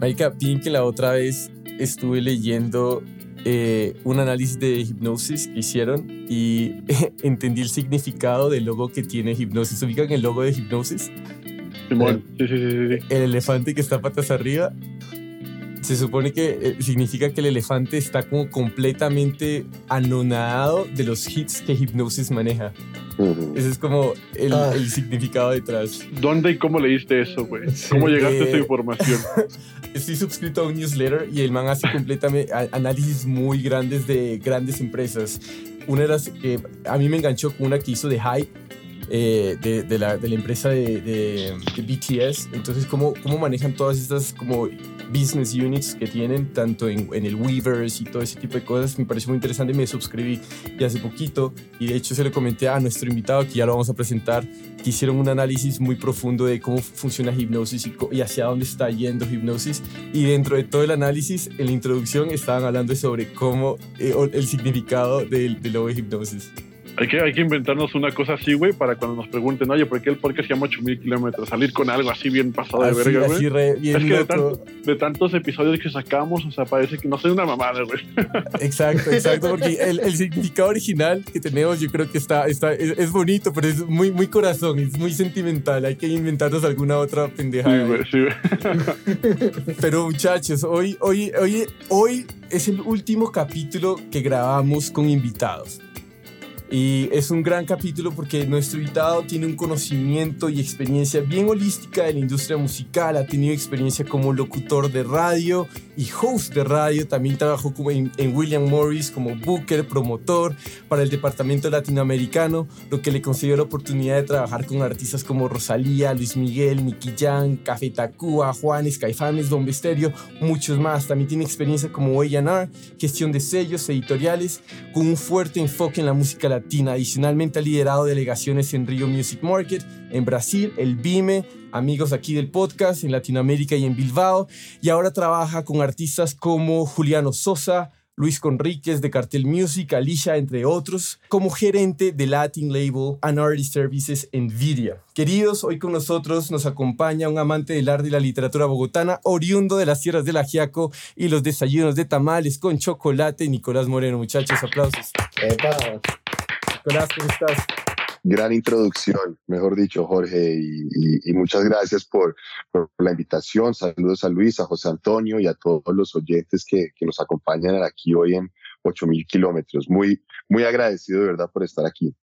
Marica, bien que la otra vez estuve leyendo eh, un análisis de hipnosis que hicieron y entendí el significado del logo que tiene hipnosis. ¿Ubican el logo de hipnosis? Simón, sí, sí, sí, sí. El elefante que está patas arriba. Se supone que eh, significa que el elefante está como completamente anonadado de los hits que hipnosis maneja. Ese es como el, Ah. el significado detrás. ¿Dónde y cómo leíste eso, güey? ¿Cómo llegaste a esa Eh, información? Estoy suscrito a un newsletter y el man hace completamente análisis muy grandes de grandes empresas. Una de las que a mí me enganchó con una que hizo de Hype, eh, de, de la, de la empresa de, de- de BTS. Entonces, cómo, cómo manejan todas estas como business units que tienen, tanto en, en el Weavers y todo ese tipo de cosas, me pareció muy interesante. Me suscribí y hace poquito, y de hecho se lo comenté a nuestro invitado, que ya lo vamos a presentar, que hicieron un análisis muy profundo de cómo funciona hipnosis y, y hacia dónde está yendo hipnosis. Y dentro de todo el análisis, en la introducción estaban hablando sobre cómo eh, el significado del, del logo de hipnosis. Hay que, hay que inventarnos una cosa así, güey, para cuando nos pregunten, oye, ¿por qué el podcast se llama 8000 kilómetros? Salir con algo así bien pasado de verga, güey. Es que de, tanto- de tantos episodios que sacamos, o sea, parece que no soy una mamada, güey. Exacto, exacto, porque el, el significado original que tenemos yo creo que está, está es, es bonito, pero es muy, muy corazón, es muy sentimental. Hay que inventarnos alguna otra Sí, pendejada. güey, sí, güey. Pero muchachos, hoy, hoy, hoy, hoy es el último capítulo que grabamos con invitados. Y es un gran capítulo porque nuestro invitado tiene un conocimiento y experiencia bien holística de la industria musical. Ha tenido experiencia como locutor de radio y host de radio. También trabajó como en, en William Morris como booker, promotor para el departamento latinoamericano, lo que le concedió la oportunidad de trabajar con artistas como Rosalía, Luis Miguel, Nicky Jam, Café Tacuba, Juanes, Caifanes, Don Besterio, muchos más. También tiene experiencia como A&R, gestión de sellos editoriales, con un fuerte enfoque en la música latina. Adicionalmente ha liderado delegaciones en Rio Music Market, en Brasil, el BIME, amigos aquí del podcast, en Latinoamérica y en Bilbao. Y ahora trabaja con artistas como Juliano Sosa, Luis Conríquez de Cartel Music, Alicia, entre otros, como gerente de Latin Label and Artist Services NVIDIA. Queridos, hoy con nosotros nos acompaña un amante del arte y la literatura bogotana, oriundo de las tierras del Ajiaco y los desayunos de tamales con chocolate, Nicolás Moreno. Muchachos, aplausos. Nicolás, ¿cómo estás? gran introducción, mejor dicho, Jorge, y, y- y muchas gracias por, por la invitación. Saludos a Luis, a José Antonio y a todos los oyentes que, que nos acompañan aquí hoy en 8000 kilómetros. Muy, muy agradecido de verdad por estar aquí.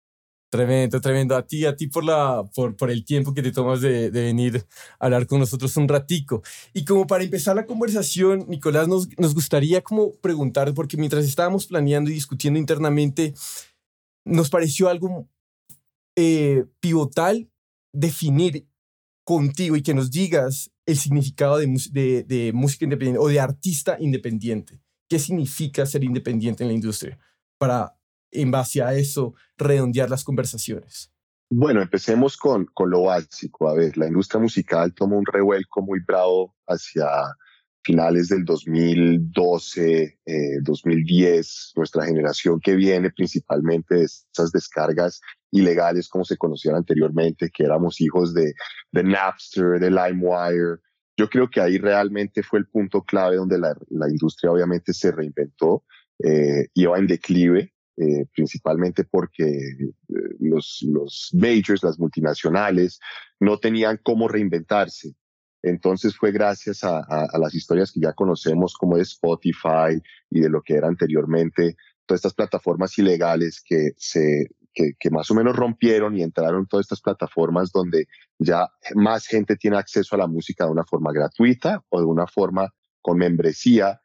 Tremendo, tremendo. A ti, a ti por, la, por, por el tiempo que te tomas de, de venir a hablar con nosotros un ratico. Y como para empezar la conversación, Nicolás, nos, nos gustaría como preguntar, porque mientras estábamos planeando y discutiendo internamente, nos pareció algo eh, pivotal definir contigo y que nos digas el significado de, música independiente o de artista independiente. ¿Qué significa ser independiente en la industria? Para, en base a eso, redondear las conversaciones. Bueno, empecemos con, con lo básico. A ver, la industria musical tomó un revuelco muy bravo hacia finales del 2012, eh, 2010, nuestra generación que viene principalmente de esas descargas ilegales como se conocían anteriormente, que éramos hijos de, de Napster, de LimeWire. Yo creo que ahí realmente fue el punto clave donde la, industria obviamente se reinventó, eh, iba en declive, eh, principalmente porque eh, los majors, las multinacionales, no tenían cómo reinventarse. Entonces fue gracias a, las historias que ya conocemos como de Spotify y de lo que era anteriormente, todas estas plataformas ilegales que, se, que más o menos rompieron y entraron todas estas plataformas donde ya más gente tiene acceso a la música de una forma gratuita o de una forma con membresía,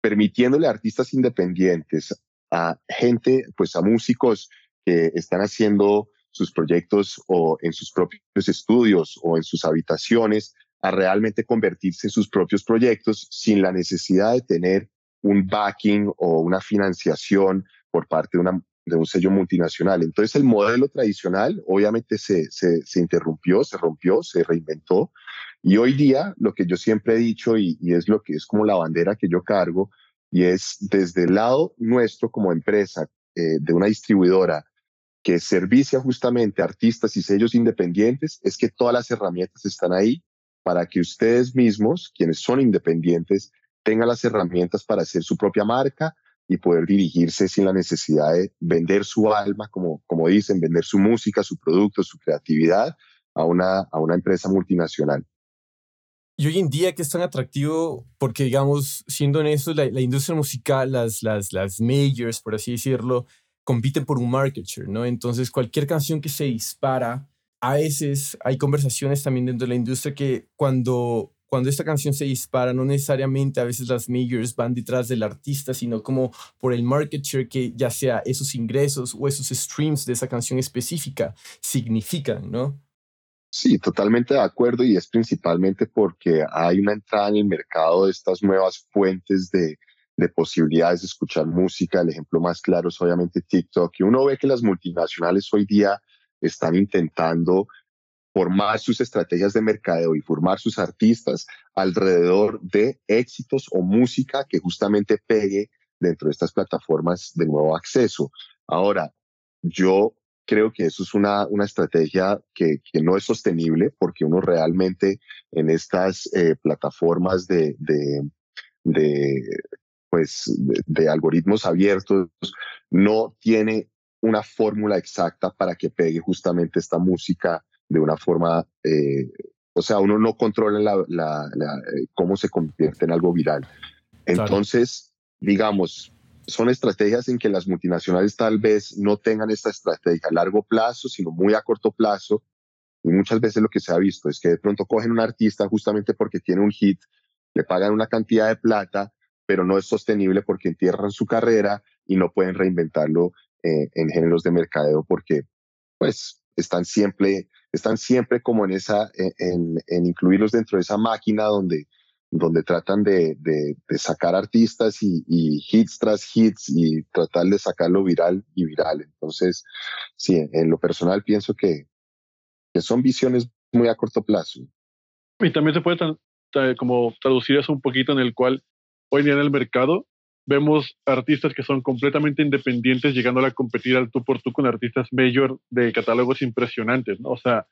permitiéndole a artistas independientes, a gente, pues a músicos que están haciendo sus proyectos o en sus propios estudios o en sus habitaciones, a realmente convertirse en sus propios proyectos sin la necesidad de tener un backing o una financiación por parte de, un sello multinacional. Entonces el modelo tradicional obviamente se, se, se, interrumpió, se rompió, se reinventó y hoy día lo que yo siempre he dicho y, es lo que es como la bandera que yo cargo y es desde el lado nuestro como empresa eh, de una distribuidora que servicia justamente artistas y sellos independientes, es que todas las herramientas están ahí para que ustedes mismos, quienes son independientes, tengan las herramientas para hacer su propia marca y poder dirigirse sin la necesidad de vender su alma, como, como dicen, vender su música, su producto, su creatividad a una, a una empresa multinacional. Y hoy en día que es tan atractivo, porque digamos, siendo honestos, la, la industria musical, las, las, las majors, por así decirlo, compiten por un market share, ¿no? Entonces, cualquier canción que se dispara, a veces hay conversaciones también dentro de la industria que cuando, cuando esta canción se dispara, no necesariamente a veces las majors van detrás del artista, sino como por el market share que ya sea esos ingresos o esos streams de esa canción específica significan, ¿no? Sí, totalmente de acuerdo y es principalmente porque hay una entrada en el mercado de estas nuevas fuentes de, de posibilidades de escuchar música. El ejemplo más claro es obviamente TikTok. Y uno ve que las multinacionales hoy día están intentando formar sus estrategias de mercadeo y formar sus artistas alrededor de éxitos o música que justamente pegue dentro de estas plataformas de nuevo acceso. Ahora, yo creo que eso es una, una estrategia que, no es sostenible porque uno realmente en estas eh, plataformas de, de pues, de, algoritmos abiertos no tiene una fórmula exacta para que pegue justamente esta música de una forma, eh, o sea, uno no controla la, la, eh, cómo se convierte en algo viral. Entonces, digamos, son estrategias en que las multinacionales tal vez no tengan esta estrategia a largo plazo, sino muy a corto plazo. Y muchas veces lo que se ha visto es que de pronto cogen un artista justamente porque tiene un hit, le pagan una cantidad de plata, pero no es sostenible porque entierran su carrera y no pueden reinventarlo eh, en géneros de mercadeo porque pues están siempre, están siempre como en esa, en, en incluirlos dentro de esa máquina donde donde tratan de, de, sacar artistas y, hits tras hits y tratar de sacarlo viral y viral. Entonces, sí, en lo personal pienso que, que son visiones muy a corto plazo. Y también se puede como traducir eso un poquito en el cual hoy día en el mercado vemos artistas que son completamente independientes llegando a competir al tú por tú con artistas mayor de catálogos impresionantes, ¿no? O sea,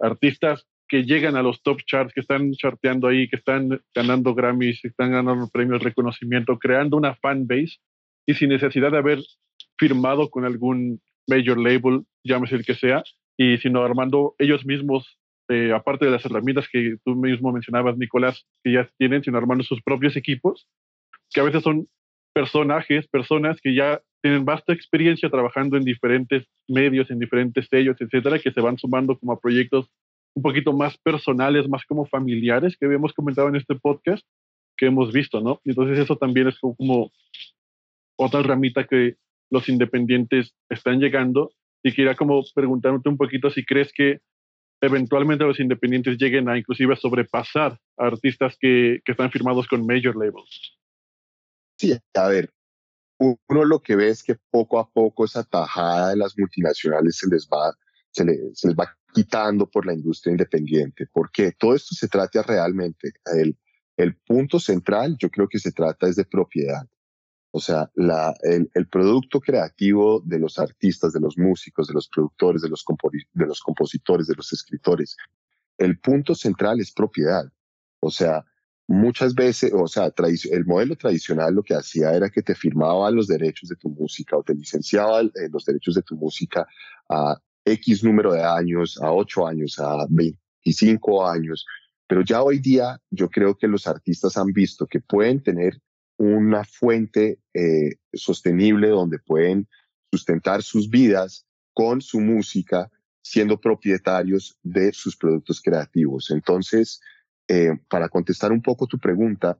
artistas que llegan a los top charts, que están charteando ahí, que están ganando Grammys, que están ganando premios, reconocimiento, creando una fan base y sin necesidad de haber firmado con algún major label, llámese el que sea, y sino armando ellos mismos, eh, aparte de las herramientas que tú mismo mencionabas, Nicolás, que ya tienen, sino armando sus propios equipos, que a veces son personajes, personas que ya tienen vasta experiencia trabajando en diferentes medios, en diferentes sellos, etcétera, que se van sumando como a proyectos un poquito más personales, más como familiares que habíamos comentado en este podcast que hemos visto, ¿no? Entonces eso también es como otra ramita que los independientes están llegando y quería como preguntarte un poquito si crees que eventualmente los independientes lleguen a inclusive sobrepasar a artistas que, que están firmados con major labels. Sí, a ver, uno lo que ve es que poco a poco esa tajada de las multinacionales se les va, se, se les va quitando por la industria independiente, porque todo esto se trata realmente, el, el punto central yo creo que se trata es de propiedad. O sea, la, el, el, producto creativo de los artistas, de los músicos, de los productores, de los, de los compositores, de los escritores, el punto central es propiedad. O sea, muchas veces, o sea, el modelo tradicional lo que hacía era que te firmaba los derechos de tu música o te licenciaba eh, los derechos de tu música a X número de años, a 8 años, a 25 años. Pero ya hoy día yo creo que los artistas han visto que pueden tener una fuente eh, sostenible donde pueden sustentar sus vidas con su música, siendo propietarios de sus productos creativos. Entonces, eh, para contestar un poco tu pregunta,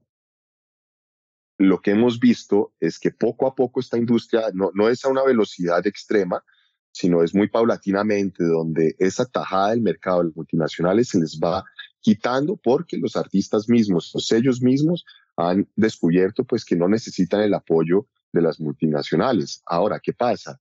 lo que hemos visto es que poco a poco esta industria no, no es a una velocidad extrema, sino es muy paulatinamente, donde esa tajada del mercado de los multinacionales se les va quitando porque los artistas mismos, los sellos mismos, han descubierto pues que no necesitan el apoyo de las multinacionales. Ahora, ¿qué pasa?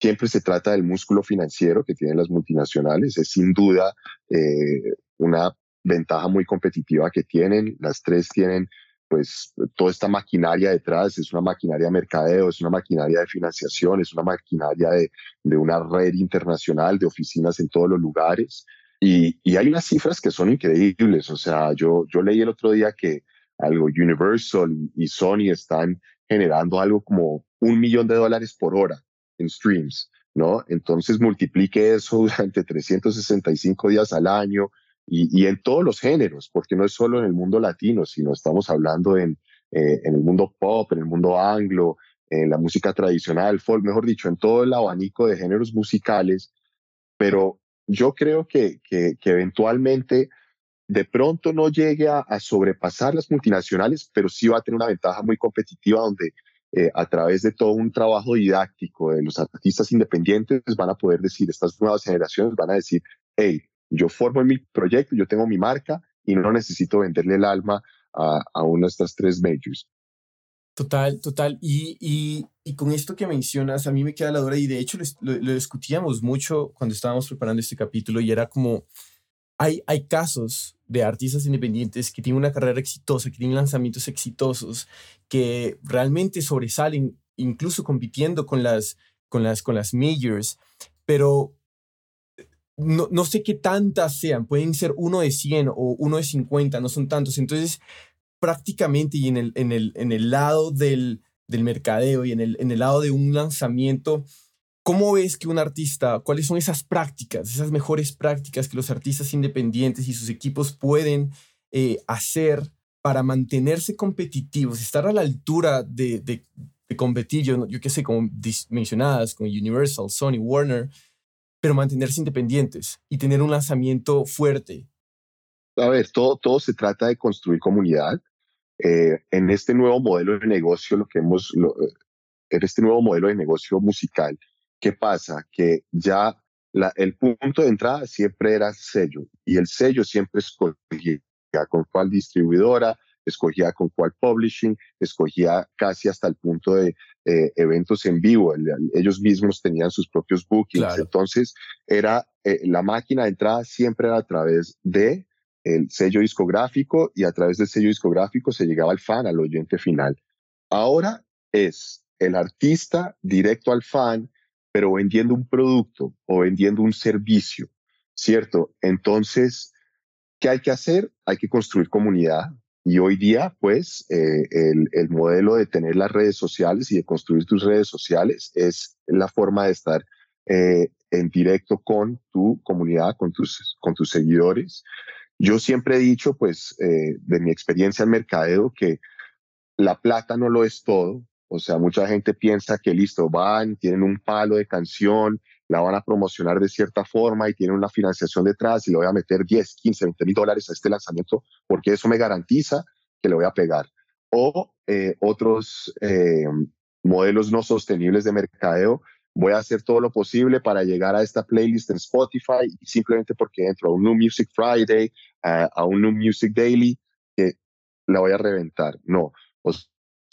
Siempre se trata del músculo financiero que tienen las multinacionales. Es sin duda eh, una ventaja muy competitiva que tienen. Las tres tienen pues toda esta maquinaria detrás, es una maquinaria de mercadeo, es una maquinaria de financiación, es una maquinaria de, de una red internacional de oficinas en todos los lugares. Y, y, hay unas cifras que son increíbles. O sea, yo, yo leí el otro día que algo Universal y Sony están generando algo como un millón de dólares por hora en streams, ¿no? Entonces multiplique eso durante 365 días al año y, en todos los géneros, porque no es solo en el mundo latino, sino estamos hablando en, eh, en el mundo pop, en el mundo anglo, en la música tradicional, folk, mejor dicho, en todo el abanico de géneros musicales, pero yo creo que, que, eventualmente de pronto no llegue a, sobrepasar las multinacionales, pero sí va a tener una ventaja muy competitiva donde eh, a través de todo un trabajo didáctico de los artistas independientes van a poder decir, estas nuevas generaciones van a decir, hey, yo formo mi proyecto, yo tengo mi marca y no necesito venderle el alma a, a una de estas tres majors. Total, total. Y, y, y, con esto que mencionas, a mí me queda la duda, y de hecho lo, lo, discutíamos mucho cuando estábamos preparando este capítulo, y era como, hay, hay casos de artistas independientes que tienen una carrera exitosa, que tienen lanzamientos exitosos, que realmente sobresalen, incluso compitiendo con las, con las, con las majors, pero no, no sé qué tantas sean, pueden ser uno de 100 o uno de 50, no son tantos. Entonces, prácticamente y en el, en el, en el lado del, del mercadeo y en el, en el lado de un lanzamiento, ¿cómo ves que un artista, cuáles son esas prácticas, esas mejores prácticas que los artistas independientes y sus equipos pueden eh, hacer para mantenerse competitivos, estar a la altura de, de, competir, yo, yo qué sé, como mencionadas, con Universal, Sony, Warner, pero mantenerse independientes y tener un lanzamiento fuerte? A ver, todo, todo se trata de construir comunidad. Eh, en este nuevo modelo de negocio, lo que hemos, eh, en este nuevo modelo de negocio musical, ¿qué pasa? Que ya el punto de entrada siempre era sello y el sello siempre escogía con cuál distribuidora, escogía con cuál publishing, escogía casi hasta el punto de eh, eventos en vivo. ellos mismos tenían sus propios bookings. Entonces, era la máquina de entrada siempre era a través de el sello discográfico y a través del sello discográfico se llegaba al fan, al oyente final. Ahora es el artista directo al fan, pero vendiendo un producto o vendiendo un servicio, ¿cierto? Entonces, ¿qué hay que hacer? Hay que construir comunidad. Y hoy día, pues, eh, el, modelo de tener las redes sociales y de construir tus redes sociales es la forma de estar eh, en directo con tu comunidad, con tus, con tus seguidores. Yo siempre he dicho, pues, eh, de mi experiencia en mercadeo, que la plata no lo es todo. O sea, mucha gente piensa que listo, van, tienen un palo de canción, la van a promocionar de cierta forma y tienen una financiación detrás y le voy a meter 10, 15, 20 mil dólares a este lanzamiento porque eso me garantiza que le voy a pegar. O eh, otros eh, modelos no sostenibles de mercadeo voy a hacer todo lo posible para llegar a esta playlist en Spotify y simplemente porque entro a un New Music Friday, a, un New Music Daily, que la voy a reventar. No, o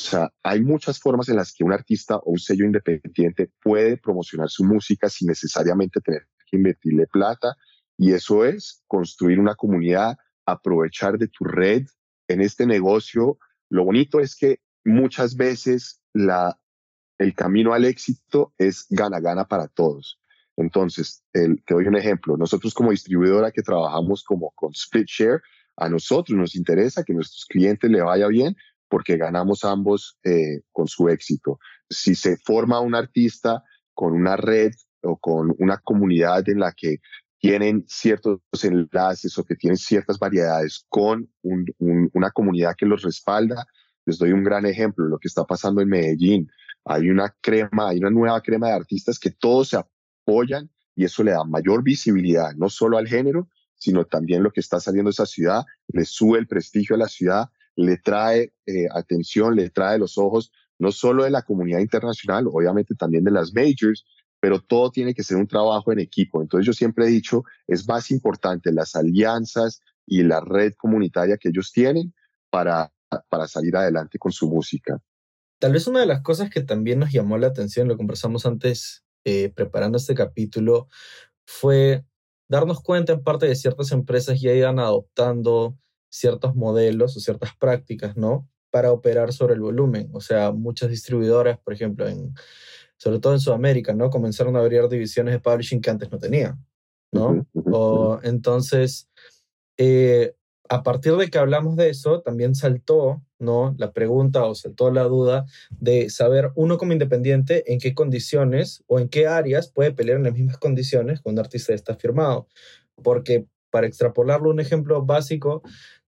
sea, hay muchas formas en las que un artista o un sello independiente puede promocionar su música sin necesariamente tener que invertirle plata y eso es construir una comunidad, aprovechar de tu red en este negocio. Lo bonito es que muchas veces la el camino al éxito es gana-gana para todos. Entonces, el, te doy un ejemplo. Nosotros como distribuidora que trabajamos como con Split Share, a nosotros nos interesa que nuestros clientes le vaya bien porque ganamos ambos eh, con su éxito. Si se forma un artista con una red o con una comunidad en la que tienen ciertos enlaces o que tienen ciertas variedades con una comunidad que los respalda, les doy un gran ejemplo, lo que está pasando en Medellín hay una crema, hay una nueva crema de artistas que todos se apoyan y eso le da mayor visibilidad, no solo al género, sino también lo que está saliendo de esa ciudad, le sube el prestigio a la ciudad, le trae eh, atención, le trae los ojos, no solo de la comunidad internacional, obviamente también de las majors, pero todo tiene que ser un trabajo en equipo. Entonces yo siempre he dicho, es más importante las alianzas y la red comunitaria que ellos tienen para, para salir adelante con su música. Tal vez una de las cosas que también nos llamó la atención, lo conversamos antes eh, preparando este capítulo, fue darnos cuenta en parte de ciertas empresas ya iban adoptando ciertos modelos o ciertas prácticas, ¿no? Para operar sobre el volumen. O sea, muchas distribuidoras, por ejemplo, en, sobre todo en Sudamérica, ¿no? Comenzaron a abrir divisiones de publishing que antes no tenían, ¿no? O, entonces, eh, a partir de que hablamos de eso, también saltó ¿no? la pregunta o saltó la duda de saber uno como independiente en qué condiciones o en qué áreas puede pelear en las mismas condiciones con un artista que está firmado. Porque para extrapolarlo, un ejemplo básico,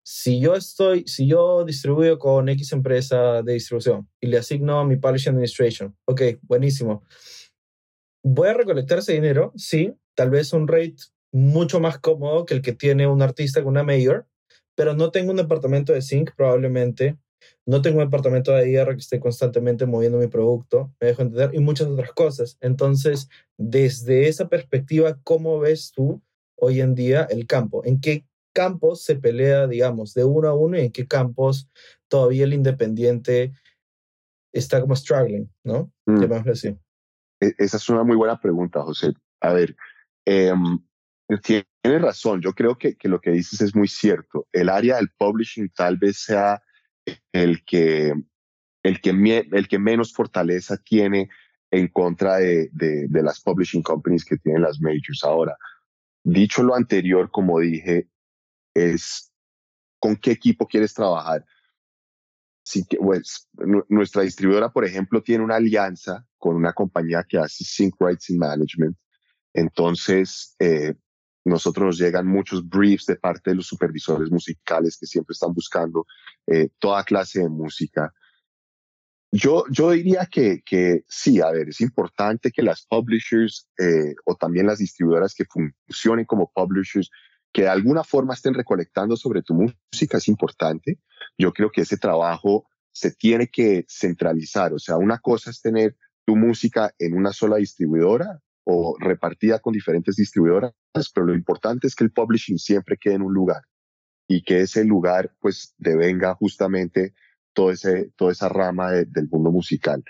si yo estoy, si yo distribuyo con X empresa de distribución y le asigno mi Publishing Administration, ok, buenísimo. ¿Voy a recolectar ese dinero? Sí, tal vez un rate mucho más cómodo que el que tiene un artista con una mayor, pero no tengo un departamento de sync probablemente, no tengo un departamento de IR que esté constantemente moviendo mi producto, me dejo entender, y muchas otras cosas. Entonces, desde esa perspectiva, ¿cómo ves tú hoy en día el campo? ¿En qué campos se pelea, digamos, de uno a uno y en qué campos todavía el independiente está como struggling, ¿no? Mm. así. E, esa es una muy buena pregunta, José. A ver, eh, Tienes razón, yo creo que, que, lo que dices es muy cierto. El área del publishing tal vez sea el que, el que, el que menos fortaleza tiene en contra de, de, de, las publishing companies que tienen las majors. Ahora, dicho lo anterior, como dije, es con qué equipo quieres trabajar. Si, pues, nuestra distribuidora, por ejemplo, tiene una alianza con una compañía que hace Sync Rights and Management. Entonces, eh, nosotros nos llegan muchos briefs de parte de los supervisores musicales que siempre están buscando eh, toda clase de música. Yo, yo diría que, que sí, a ver, es importante que las publishers eh, o también las distribuidoras que funcionen como publishers, que de alguna forma estén recolectando sobre tu música, es importante. Yo creo que ese trabajo se tiene que centralizar. O sea, una cosa es tener tu música en una sola distribuidora o repartida con diferentes distribuidoras, pero lo importante es que el publishing siempre quede en un lugar y que ese lugar pues devenga justamente todo ese, toda esa rama del mundo musical.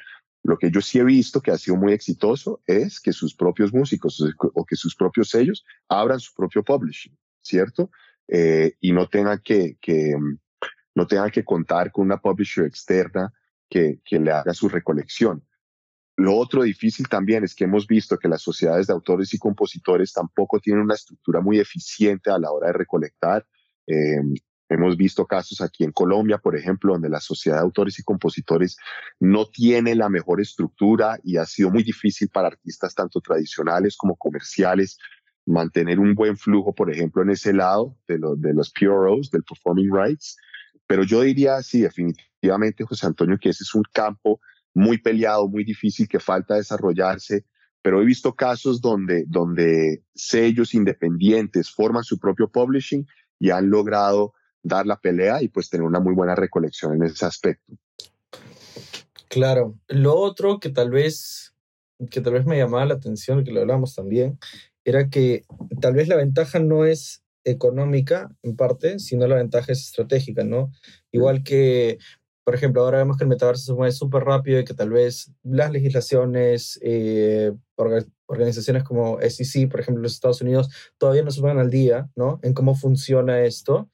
Lo que yo sí he visto que ha sido muy exitoso es que sus propios músicos o que sus propios sellos abran su propio publishing, ¿cierto? Eh, y no tengan que, no tengan que contar con una publisher externa que, que le haga su recolección. Lo otro difícil también es que hemos visto que las sociedades de autores y compositores tampoco tienen una estructura muy eficiente a la hora de recolectar. Eh, hemos visto casos aquí en Colombia, por ejemplo, donde la sociedad de autores y compositores no tiene la mejor estructura y ha sido muy difícil para artistas tanto tradicionales como comerciales mantener un buen flujo, por ejemplo, en ese lado de, de los PROs, del Performing Rights. Pero yo diría, sí, definitivamente, José Antonio, que ese es un campo muy peleado, muy difícil, que falta desarrollarse, pero he visto casos donde, donde sellos independientes forman su propio publishing y han logrado dar la pelea y pues tener una muy buena recolección en ese aspecto. Claro, lo otro que tal vez que tal vez me llamaba la atención, que lo hablamos también, era que tal vez la ventaja no es económica en parte, sino la ventaja es estratégica, ¿no? Igual que por ejemplo, ahora vemos que el metaverso se mueve súper rápido y que tal vez las legislaciones, eh, organizaciones como SEC, por ejemplo, en los Estados Unidos, todavía no se ponen al día, ¿no? En cómo funciona esto.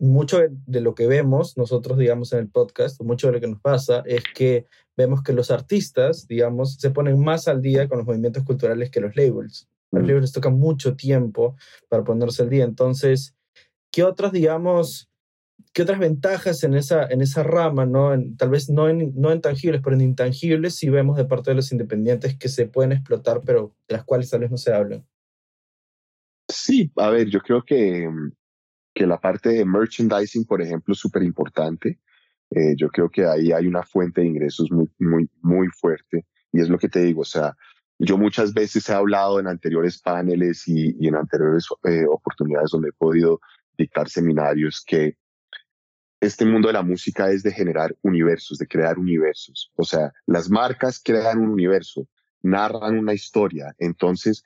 Mucho de lo que vemos nosotros, digamos, en el podcast, mucho de lo que nos pasa es que vemos que los artistas, digamos, se ponen más al día con los movimientos culturales que los labels. Los mm. labels tocan mucho tiempo para ponerse al día. Entonces, ¿qué otras, digamos, ¿Qué otras ventajas en esa, en esa rama, ¿no? tal vez no en, no en tangibles, pero en intangibles sí vemos de parte de los independientes que se pueden explotar, pero de las cuales tal vez no se hablan? Sí, a ver, yo creo que, que la parte de merchandising, por ejemplo, es súper importante. Eh, yo creo que ahí hay una fuente de ingresos muy, muy, muy fuerte. Y es lo que te digo, o sea, yo muchas veces he hablado en anteriores paneles y, en anteriores eh, oportunidades donde he podido dictar seminarios que este mundo de la música es de generar universos, de crear universos. O sea, las marcas crean un universo, narran una historia. Entonces,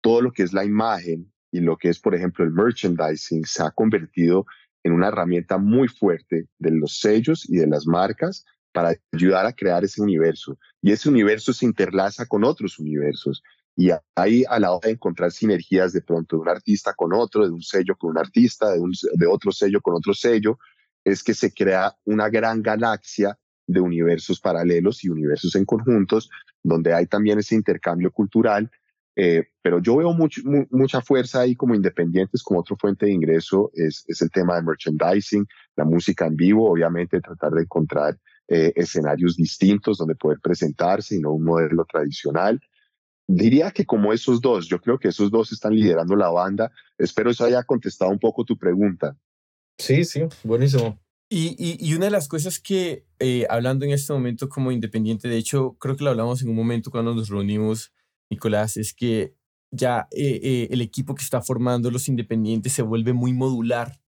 todo lo que es la imagen y lo que es, por ejemplo, el merchandising se ha convertido en una herramienta muy fuerte de los sellos y de las marcas para ayudar a crear ese universo. Y ese universo se interlaza con otros universos. Y ahí a la hora de encontrar sinergias de pronto de un artista con otro, de un sello con un artista, de, un, de otro sello con otro sello, es que se crea una gran galaxia de universos paralelos y universos en conjuntos, donde hay también ese intercambio cultural Eh, pero yo veo mucha fuerza ahí como independientes, como otra fuente de ingreso, es, es, el tema de merchandising, la música en vivo, obviamente tratar de encontrar eh, escenarios distintos donde poder presentarse y no un modelo tradicional. Diría que como esos dos, yo creo que esos dos están liderando la banda. Espero eso haya contestado un poco tu pregunta. Sí, sí, buenísimo. Y, y, una de las cosas que, eh, hablando en este momento como independiente, de hecho, creo que lo hablamos en un momento cuando nos reunimos, Nicolás, es que ya eh, eh, el equipo que está formando los independientes se vuelve muy modular.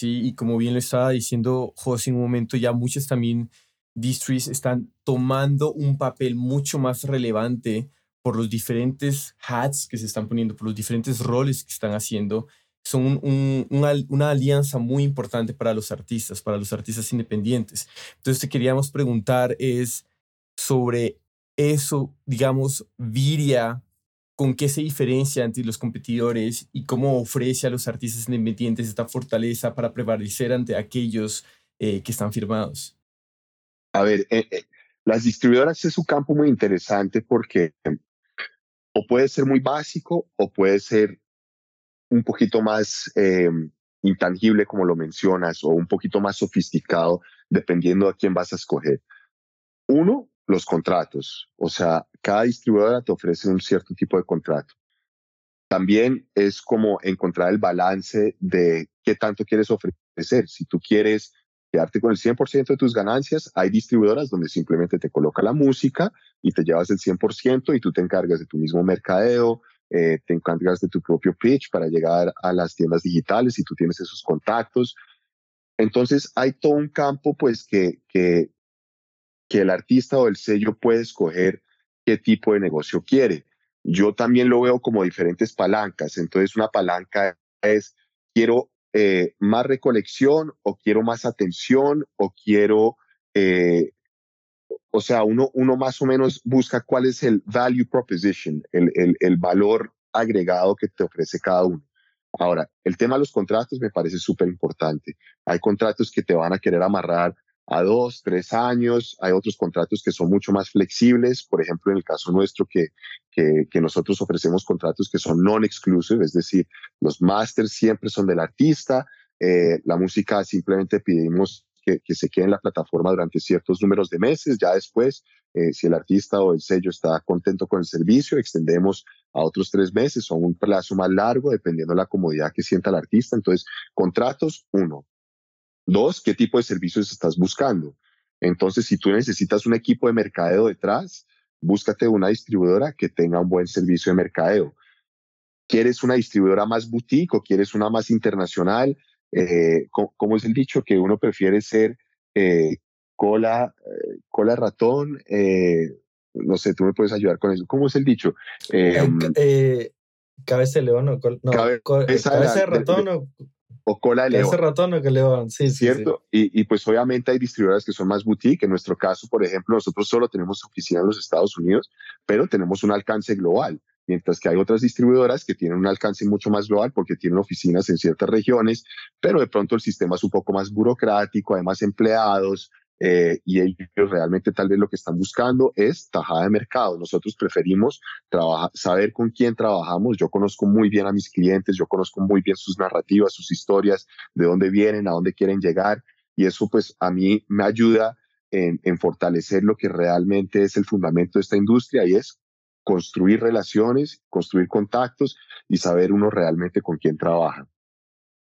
Sí, y como bien lo estaba diciendo José en un momento, ya muchos también distries están tomando un papel mucho más relevante por los diferentes hats que se están poniendo, por los diferentes roles que están haciendo son una, alianza muy importante para los artistas, para los artistas independientes. Entonces te queríamos preguntar es sobre eso, digamos, Viria, con qué se diferencia ante los competidores y cómo ofrece a los artistas independientes esta fortaleza para prevalecer ante aquellos eh, que están firmados. A ver, eh, eh, las distribuidoras es un campo muy interesante porque o puede ser muy básico o puede ser un poquito más em, intangible, como lo mencionas, o un poquito más sofisticado, dependiendo a quién vas a escoger. Uno, los contratos. O sea, cada distribuidora te ofrece un cierto tipo de contrato. También es como encontrar el balance de qué tanto quieres ofrecer. Si tú quieres quedarte con el 100% de tus ganancias, hay distribuidoras donde simplemente te coloca la música y te llevas el 100% y tú te encargas de tu mismo mercadeo, eh, te encargas de tu propio pitch para llegar a las tiendas digitales y tú tienes esos contactos. Entonces hay todo un campo pues que, que, que el artista o el sello puede escoger qué tipo de negocio quiere. Yo también lo veo como diferentes palancas. Entonces una palanca es quiero eh, más recolección o quiero más atención o quiero eh, o sea, uno, uno más o menos busca cuál es el value proposition, el, el, el valor agregado que te ofrece cada uno. Ahora, el tema de los contratos me parece súper importante. Hay contratos que te van a querer amarrar a dos, tres años. Hay otros contratos que son mucho más flexibles. Por ejemplo, en el caso nuestro, que, que, que nosotros ofrecemos contratos que son non-exclusive, es decir, los masters siempre son del artista. Eh, la música simplemente pedimos que, se quede en la plataforma durante ciertos números de meses. Ya después, eh, si el artista o el sello está contento con el servicio, extendemos a otros tres meses o un plazo más largo, dependiendo de la comodidad que sienta el artista. Entonces, contratos, uno. Dos, ¿qué tipo de servicios estás buscando? Entonces, si tú necesitas un equipo de mercadeo detrás, búscate una distribuidora que tenga un buen servicio de mercadeo. ¿Quieres una distribuidora más boutique o quieres una más internacional? eh, ¿cómo, es el dicho? Que uno prefiere ser eh, cola, eh, cola ratón, eh, no sé, tú me puedes ayudar con eso. ¿Cómo es el dicho? Em, cabeza de león o no, cabeza, de, ratón o, o, cola de león. De ratón o que león, sí, sí. ¿Cierto? Y, y, pues obviamente hay distribuidoras que son más boutique. En nuestro caso, por ejemplo, nosotros solo tenemos oficina en los Estados Unidos, pero tenemos un alcance global mientras que hay otras distribuidoras que tienen un alcance mucho más global porque tienen oficinas en ciertas regiones, pero de pronto el sistema es un poco más burocrático, hay más empleados, eh, y ellos realmente tal vez lo que están buscando es tajada de mercado. Nosotros preferimos trabajar, saber con quién trabajamos. Yo conozco muy bien a mis clientes, yo conozco muy bien sus narrativas, sus historias, de dónde vienen, a dónde quieren llegar, y eso pues a mí me ayuda en, en fortalecer lo que realmente es el fundamento de esta industria y es construir relaciones, construir contactos y saber uno realmente con quién trabaja.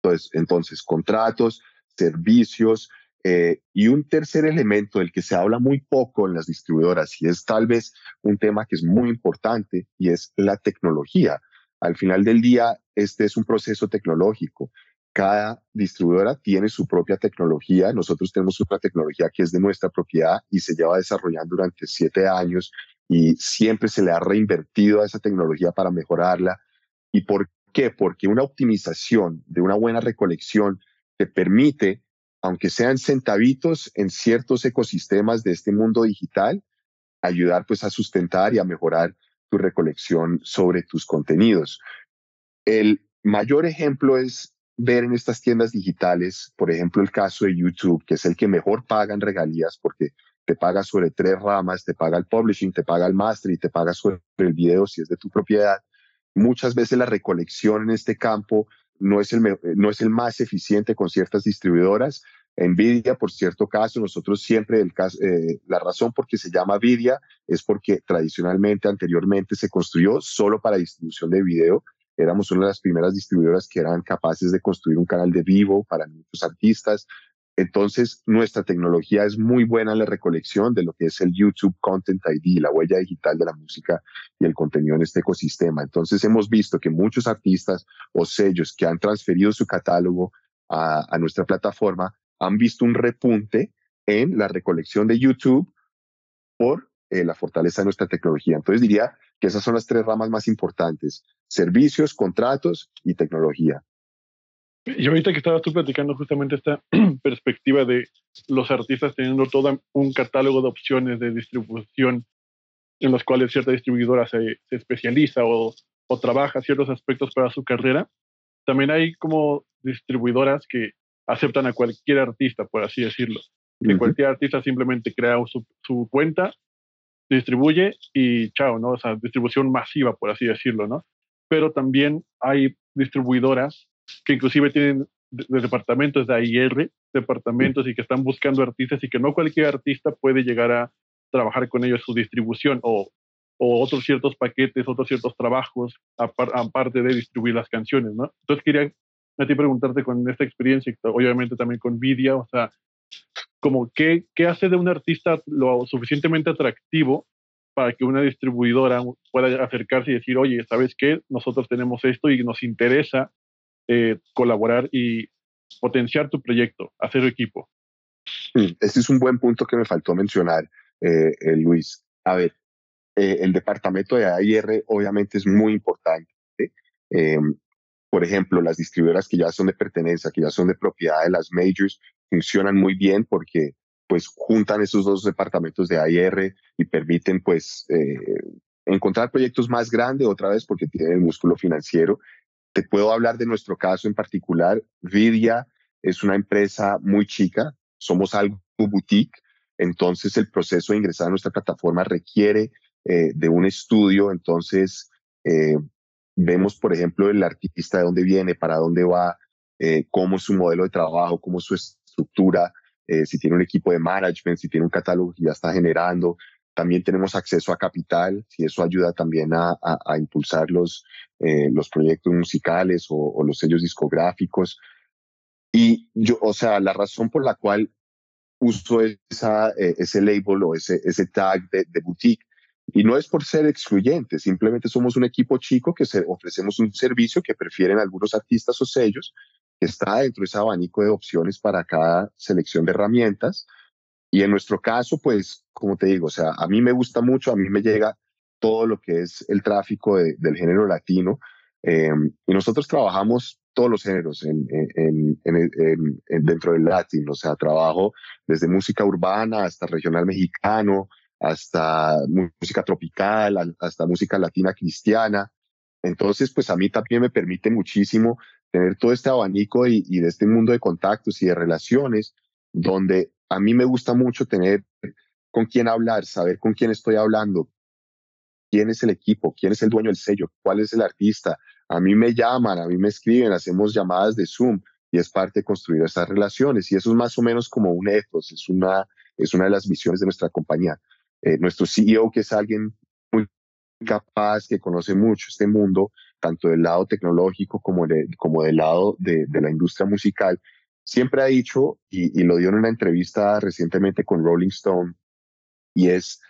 Entonces, entonces contratos, servicios eh, y un tercer elemento del que se habla muy poco en las distribuidoras y es tal vez un tema que es muy importante y es la tecnología. Al final del día, este es un proceso tecnológico. Cada distribuidora tiene su propia tecnología. Nosotros tenemos una tecnología que es de nuestra propiedad y se lleva desarrollando durante siete años y siempre se le ha reinvertido a esa tecnología para mejorarla. ¿Y por qué? Porque una optimización de una buena recolección te permite, aunque sean centavitos en ciertos ecosistemas de este mundo digital, ayudar pues a sustentar y a mejorar tu recolección sobre tus contenidos. El mayor ejemplo es ver en estas tiendas digitales, por ejemplo, el caso de YouTube, que es el que mejor pagan regalías porque te paga sobre tres ramas, te paga el publishing, te paga el master y te paga sobre el video si es de tu propiedad. Muchas veces la recolección en este campo no es el, no es el más eficiente con ciertas distribuidoras. Nvidia, por cierto caso, nosotros siempre, el caso, eh, la razón por que se llama Nvidia es porque tradicionalmente, anteriormente, se construyó solo para distribución de video éramos una de las primeras distribuidoras que eran capaces de construir un canal de vivo para muchos artistas. Entonces, nuestra tecnología es muy buena en la recolección de lo que es el YouTube Content ID, la huella digital de la música y el contenido en este ecosistema. Entonces, hemos visto que muchos artistas o sellos que han transferido su catálogo a nuestra plataforma han visto un repunte en la recolección de YouTube por eh, la fortaleza de nuestra tecnología. Entonces, diría que esas son las tres ramas más importantes, servicios, contratos y tecnología. Y ahorita que estabas tú platicando justamente esta perspectiva de los artistas teniendo todo un catálogo de opciones de distribución en los cuales cierta distribuidora se, se especializa o, o, trabaja ciertos aspectos para su carrera, también hay como distribuidoras que aceptan a cualquier artista, por así decirlo. Que cualquier artista simplemente crea su, su cuenta distribuye y chao, ¿no? O sea, distribución masiva, por así decirlo, ¿no? Pero también hay distribuidoras que inclusive tienen de, departamentos de AIR, departamentos y que están buscando artistas y que no cualquier artista puede llegar a trabajar con ellos su distribución o, o otros ciertos paquetes, otros ciertos trabajos, aparte de distribuir las canciones, ¿no? Entonces quería a ti preguntarte con esta experiencia, obviamente también con Vidia, o sea, como qué, qué hace de un artista lo suficientemente atractivo para que una distribuidora pueda acercarse y decir, oye, ¿sabes qué? Nosotros tenemos esto y nos interesa eh, colaborar y potenciar tu proyecto, hacer equipo. Este es un buen punto que me faltó mencionar, eh, eh, Luis. A ver, el departamento de AIR obviamente es muy importante. Por ejemplo, las distribuidoras que ya son de pertenencia, que ya son de propiedad de las majors, funcionan muy bien porque pues juntan esos dos departamentos de AIR y permiten pues eh, encontrar proyectos más grandes otra vez porque tienen el músculo financiero. Te puedo hablar de nuestro caso en particular. Vidia es una empresa muy chica, somos algo boutique, entonces el proceso de ingresar a nuestra plataforma requiere eh, de un estudio, entonces eh, vemos, por ejemplo, el artista de dónde viene, para dónde va, cómo es su modelo de trabajo, cómo es su estructura, eh, si tiene un equipo de management, si tiene un catálogo que ya está generando. También tenemos acceso a capital, si eso ayuda también a, a, impulsar los, eh, los proyectos musicales o, los sellos discográficos. Y yo, o sea, la razón por la cual uso esa, eh, ese label o ese, ese tag de, de, boutique, y no es por ser excluyente, simplemente somos un equipo chico que ofrecemos un servicio que prefieren algunos artistas o sellos está dentro de ese abanico de opciones para cada selección de herramientas. Y en nuestro caso, pues, como te digo, o sea, a mí me gusta mucho, a mí me llega todo lo que es el tráfico del género latino. Eh, y nosotros trabajamos todos los géneros en, en, en, dentro del latino, o sea, trabajo desde música urbana hasta regional mexicano, hasta música tropical, hasta música latina cristiana. Entonces, pues a mí también me permite muchísimo tener todo este abanico y, de este mundo de contactos y de relaciones, donde a mí me gusta mucho tener con quién hablar, saber con quién estoy hablando, quién es el equipo, quién es el dueño del sello, cuál es el artista. A mí me llaman, a mí me escriben, hacemos llamadas de Zoom y es parte de construir estas relaciones. Y eso es más o menos como un ethos, es una, es una de las misiones de nuestra compañía. Eh, nuestro CEO, que es alguien muy capaz, que conoce mucho este mundo, tanto del lado tecnológico como, como del lado de, la industria musical, siempre ha dicho, y, lo dio en una entrevista recientemente con Rolling Stone, y es,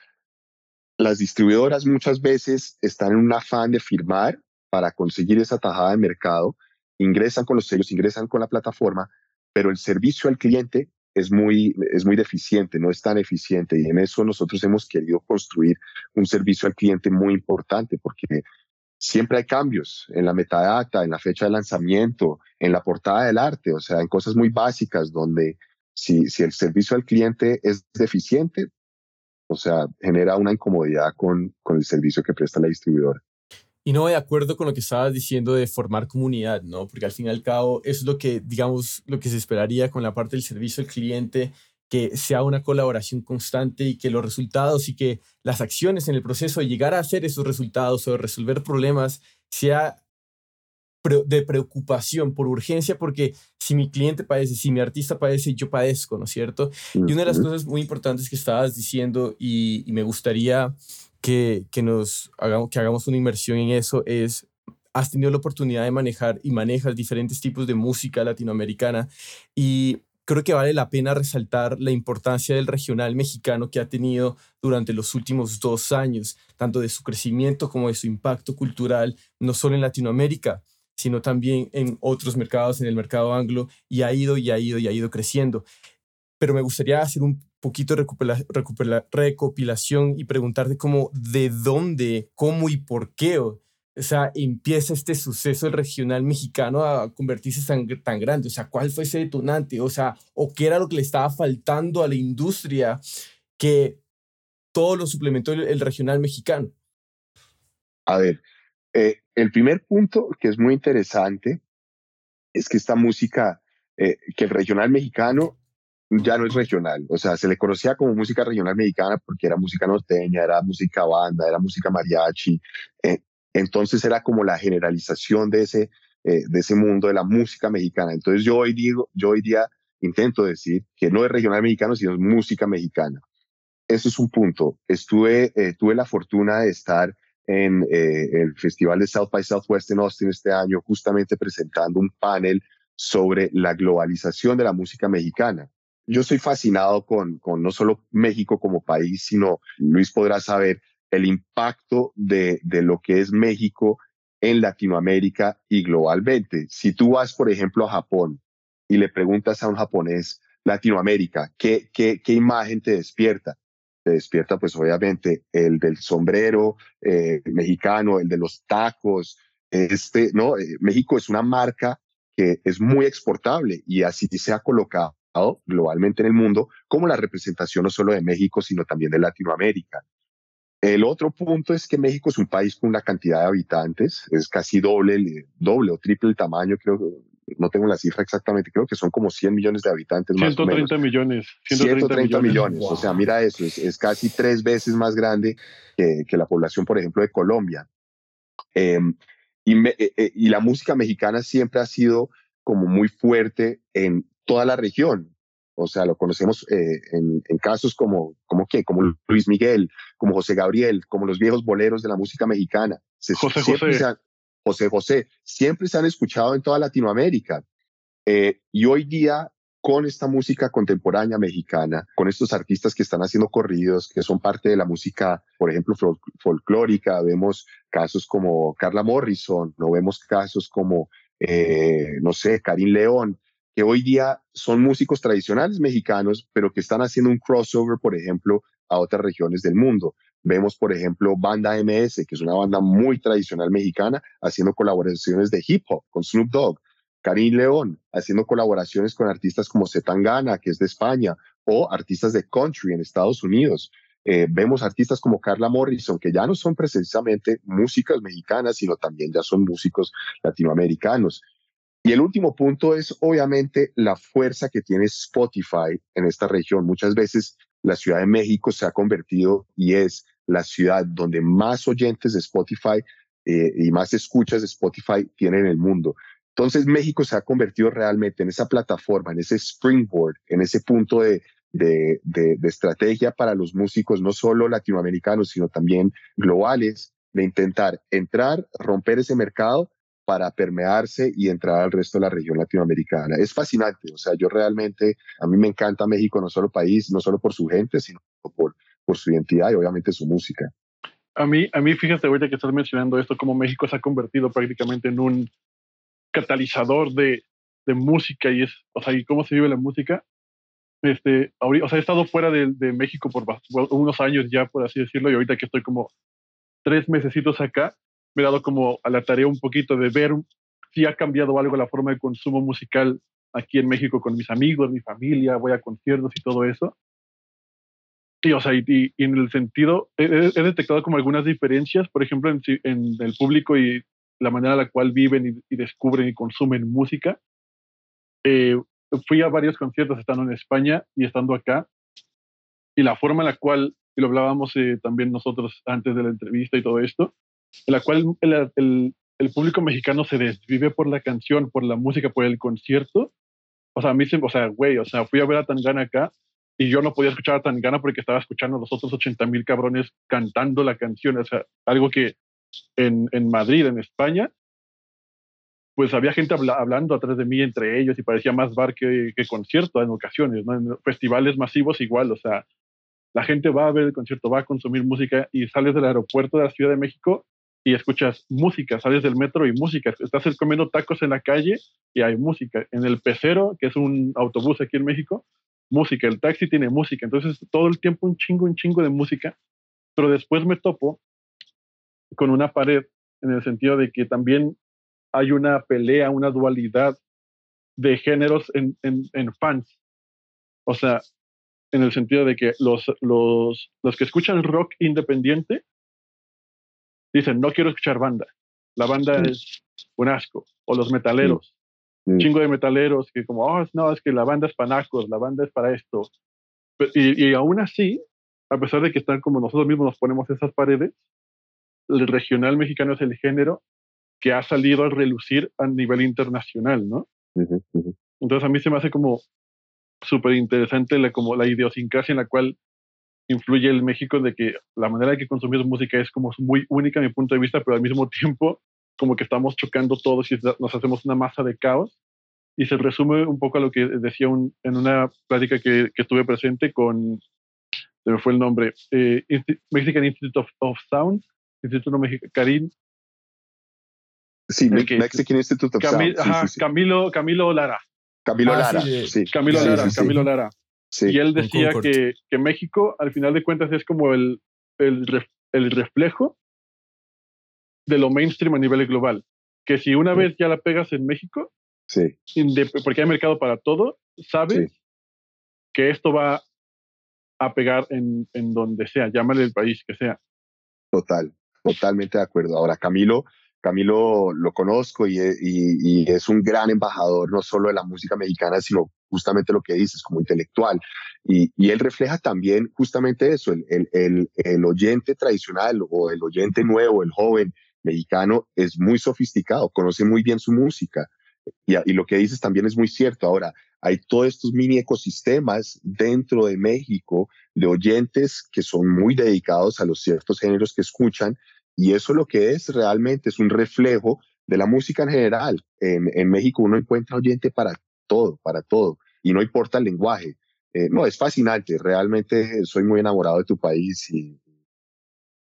las distribuidoras muchas veces están en un afán de firmar para conseguir esa tajada de mercado, ingresan con los sellos, ingresan con la plataforma, pero el servicio al cliente es muy, es muy deficiente, no es tan eficiente y en eso nosotros hemos querido construir un servicio al cliente muy importante porque siempre hay cambios en la metadata, en la fecha de lanzamiento, en la portada del arte, o sea, en cosas muy básicas donde si, si el servicio al cliente es deficiente, o sea, genera una incomodidad con, con el servicio que presta la distribuidora. Y no de acuerdo con lo que estabas diciendo de formar comunidad, ¿no? Porque al fin y al cabo es lo que, digamos, lo que se esperaría con la parte del servicio al cliente, que sea una colaboración constante y que los resultados y que las acciones en el proceso de llegar a hacer esos resultados o de resolver problemas sea de preocupación, por urgencia, porque si mi cliente padece, si mi artista padece, yo padezco, ¿no es cierto? Y una de las cosas muy importantes que estabas diciendo y, y me gustaría que, que nos hagamos, que hagamos una inmersión en eso es, has tenido la oportunidad de manejar y manejas diferentes tipos de música latinoamericana y creo que vale la pena resaltar la importancia del regional mexicano que ha tenido durante los últimos dos años, tanto de su crecimiento como de su impacto cultural, no solo en Latinoamérica, sino también en otros mercados, en el mercado anglo, y ha ido y ha ido y ha ido creciendo. Pero me gustaría hacer un poquito de recopilación y preguntarte cómo, de dónde, cómo y por qué, o, sea, empieza este suceso regional mexicano a convertirse tan, tan grande, o sea, cuál fue ese detonante, o sea, o qué era lo que le estaba faltando a la industria que todo lo suplementó el, regional mexicano. A ver, eh, el primer punto que es muy interesante es que esta música, eh, que el regional mexicano ya no es regional, o sea, se le conocía como música regional mexicana porque era música norteña, era música banda, era música mariachi, eh, entonces era como la generalización de ese, eh, de ese mundo de la música mexicana. Entonces yo hoy digo, yo hoy día intento decir que no es regional mexicano, sino es música mexicana. Eso es un punto. Estuve, eh, tuve la fortuna de estar en el Festival de South by Southwest en Austin este año, justamente presentando un panel sobre la globalización de la música mexicana yo soy fascinado con, con no solo México como país, sino Luis podrá saber el impacto de, de lo que es México en Latinoamérica y globalmente. Si tú vas, por ejemplo, a Japón y le preguntas a un japonés, Latinoamérica, ¿qué, qué, qué imagen te despierta? Te despierta, pues obviamente, el del sombrero eh, mexicano, el de los tacos. Este, ¿no? Eh, México es una marca que es muy exportable y así se ha colocado globalmente en el mundo como la representación no solo de México, sino también de Latinoamérica. El otro punto es que México es un país con una cantidad de habitantes, es casi doble, doble o triple el tamaño, creo, no tengo la cifra exactamente, creo que son como 100 millones de habitantes. 130 más millones. 130, millones, o sea, mira eso, es, casi tres veces más grande que, que, la población, por ejemplo, de Colombia. Em, y, eh, eh, y la música mexicana siempre ha sido como muy fuerte en toda la región. O sea, lo conocemos eh, en, casos como, como, ¿qué? como Luis Miguel, como José Gabriel, como los viejos boleros de la música mexicana. José José. José José, siempre se han escuchado en toda Latinoamérica. Eh, y hoy día, con esta música contemporánea mexicana, con estos artistas que están haciendo corridos, que son parte de la música, por ejemplo, folclórica, vemos casos como Carla Morrison, no vemos casos como, eh, no sé, Karim León, que hoy día son músicos tradicionales mexicanos, pero que están haciendo un crossover, por ejemplo, a otras regiones del mundo. Vemos, por ejemplo, Banda MS, que es una banda muy tradicional mexicana, haciendo colaboraciones de hip hop con Snoop Dogg. Karim León, haciendo colaboraciones con artistas como Zetangana, que es de España, o artistas de country en Estados Unidos. Eh, vemos artistas como Carla Morrison, que ya no son precisamente músicas mexicanas, sino también ya son músicos latinoamericanos. Y el último punto es obviamente la fuerza que tiene Spotify en esta región. Muchas veces la Ciudad de México se ha convertido y es la ciudad donde más oyentes de Spotify eh, y más escuchas de Spotify tiene en el mundo. Entonces México se ha convertido realmente en esa plataforma, en ese springboard, en ese punto de estrategia para los músicos, no solo latinoamericanos, sino también globales, de intentar entrar, romper ese mercado para permearse y entrar al resto de la región latinoamericana. Es fascinante, o sea, yo realmente, a mí me encanta México, no solo país, no solo por su gente, sino por, por su identidad y obviamente su música. A mí, a mí, fíjate ahorita que estás mencionando esto, como México se ha convertido prácticamente en un catalizador de, de música y es, o sea, y cómo se vive la música. Este, o sea, he estado fuera de, de México por unos años ya, por así decirlo, y ahorita que estoy como tres mesecitos acá, me he dado como a la tarea un poquito de ver si ha cambiado algo la forma de consumo musical aquí en México con mis amigos, mi familia, voy a conciertos y todo eso. Sí, o sea, y, en el sentido, he, detectado como algunas diferencias, por ejemplo, en, el público y la manera en la cual viven y, descubren y consumen música. Eh, fui a varios conciertos estando en España y estando acá, y la forma en la cual, y lo hablábamos eh, también nosotros antes de la entrevista y todo esto, en la cual el, el, el, público mexicano se desvive por la canción, por la música, por el concierto. O sea, a mí se, o sea, güey, o sea, fui a ver a Tangana acá y yo no podía escuchar a Tangana porque estaba escuchando a los otros 80 mil cabrones cantando la canción. O sea, algo que en, en Madrid, en España, pues había gente hablando atrás de mí entre ellos y parecía más bar que, que concierto en ocasiones, ¿no? En festivales masivos igual, o sea, la gente va a ver el concierto, va a consumir música y sales del aeropuerto de la Ciudad de México y escuchas música, sales del metro y música, estás comiendo tacos en la calle y hay música. En el pecero, que es un autobús aquí en México, música, el taxi tiene música, entonces todo el tiempo un chingo, un chingo de música, pero después me topo con una pared en el sentido de que también hay una pelea, una dualidad de géneros en, en, fans. O sea, en el sentido de que los, los, los que escuchan rock independiente dicen, no quiero escuchar banda. La banda es un asco. O los metaleros. Un chingo de metaleros que como, oh, no, es que la banda es panacos, la banda es para esto. Y, y aún así, a pesar de que están como nosotros mismos nos ponemos esas paredes, el regional mexicano es el género que ha salido a relucir a nivel internacional, ¿no? Entonces a mí se me hace como súper interesante la, como la idiosincrasia en la cual influye el México de que la manera de que consumimos música es como muy única a mi punto de vista, pero al mismo tiempo como que estamos chocando todos y nos hacemos una masa de caos. Y se resume un poco a lo que decía en una plática que, que, estuve presente con, se me fue el nombre, eh, Mexican Institute of, of Sound, Instituto Mexicano, Sí, Mexican Institute of Sound. Camilo, Camilo Lara. Camilo ah, Lara, sí, Camilo Lara, Camilo Lara. Y él decía que, que, México, al final de cuentas, es como el, el, el, reflejo de lo mainstream a nivel global. Que si una vez ya la pegas en México, sí. porque hay mercado para todo, sabes que esto va a pegar en, en donde sea, llámale el país que sea. Total, totalmente de acuerdo. Ahora, Camilo Camilo lo conozco y, es un gran embajador no solo de la música mexicana, sino justamente lo que dices, como intelectual. Y, él refleja también justamente eso, el, oyente tradicional o el oyente nuevo, el joven mexicano, es muy sofisticado, conoce muy bien su música. Y, lo que dices también es muy cierto. Ahora, hay todos estos mini ecosistemas dentro de México de oyentes que son muy dedicados a los ciertos géneros que escuchan y eso lo que es realmente es un reflejo de la música en general. En, México uno encuentra oyente para todo, para todo, y no importa el lenguaje. Eh, no, es fascinante, realmente soy muy enamorado de tu país y,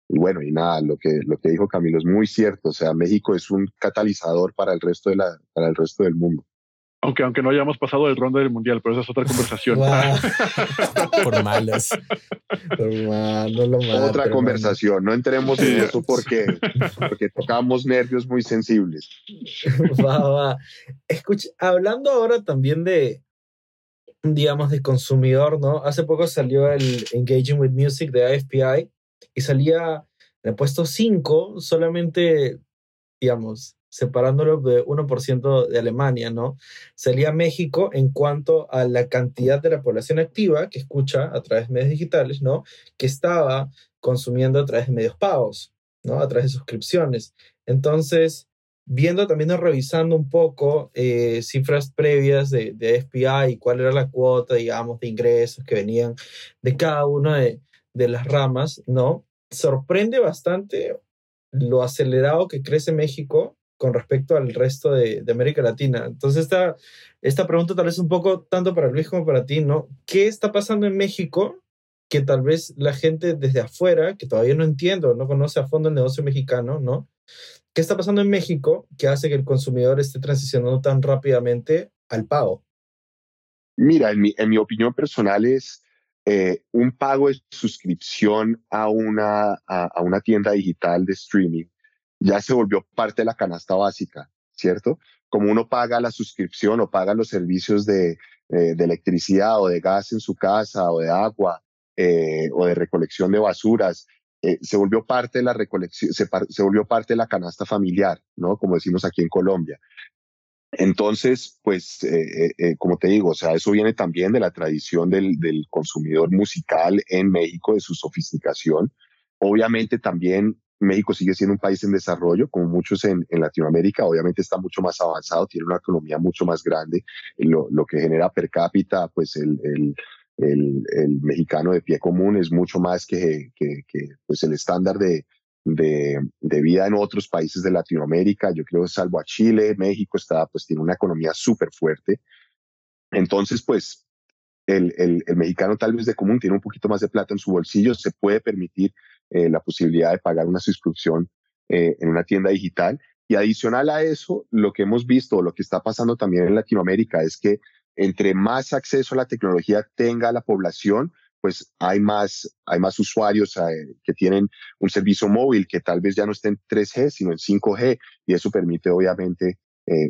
y bueno, y nada, lo que, lo que dijo Camilo es muy cierto, o sea, México es un catalizador para el resto, de la, para el resto del mundo. Aunque, aunque no hayamos pasado el ronda del mundial, pero esa es otra conversación. Por malas. otra conversación. No entremos en eso porque, porque tocamos nervios muy sensibles. Va, va. Escucha, hablando ahora también de, digamos, de consumidor, ¿no? Hace poco salió el Engaging with Music de AFPI y salía en el puesto 5 solamente, digamos, separándolo de 1% de Alemania, ¿no? Sería México en cuanto a la cantidad de la población activa que escucha a través de medios digitales, ¿no? Que estaba consumiendo a través de medios pagos, ¿no? A través de suscripciones. Entonces, viendo también revisando un poco eh, cifras previas de, de y cuál era la cuota, digamos, de ingresos que venían de cada una de, de las ramas, ¿no? Sorprende bastante lo acelerado que crece México con respecto al resto de, América Latina. Entonces, esta, esta pregunta tal vez un poco tanto para Luis como para ti, ¿no? ¿Qué está pasando en México que tal vez la gente desde afuera, que todavía no entiendo, no conoce a fondo el negocio mexicano, ¿no? ¿Qué está pasando en México que hace que el consumidor esté transicionando tan rápidamente al pago? Mira, en mi, en mi opinión personal es eh, un pago de suscripción a una, a una tienda digital de streaming ya se volvió parte de la canasta básica, ¿cierto? Como uno paga la suscripción o paga los servicios de, eh, de electricidad o de gas en su casa o de agua eh, o de recolección de basuras, eh, se volvió parte de la recolección, se, volvió parte de la canasta familiar, ¿no? Como decimos aquí en Colombia. Entonces, pues, como te digo, o sea, eso viene también de la tradición del, del consumidor musical en México, de su sofisticación. Obviamente también México sigue siendo un país en desarrollo, como muchos en, Latinoamérica, obviamente está mucho más avanzado, tiene una economía mucho más grande, lo, lo que genera per cápita, pues el, el, el, mexicano de pie común es mucho más que, pues el estándar de, vida en otros países de Latinoamérica, yo creo salvo a Chile, México está, pues tiene una economía súper fuerte. Entonces, pues el, el, el, mexicano tal vez de común tiene un poquito más de plata en su bolsillo, se puede permitir eh, la posibilidad de pagar una suscripción eh, en una tienda digital. Y adicional a eso, lo que hemos visto, lo que está pasando también en Latinoamérica es que entre más acceso a la tecnología tenga la población, pues hay más, hay más usuarios eh, que tienen un servicio móvil que tal vez ya no esté en 3G, sino en 5G, y eso permite obviamente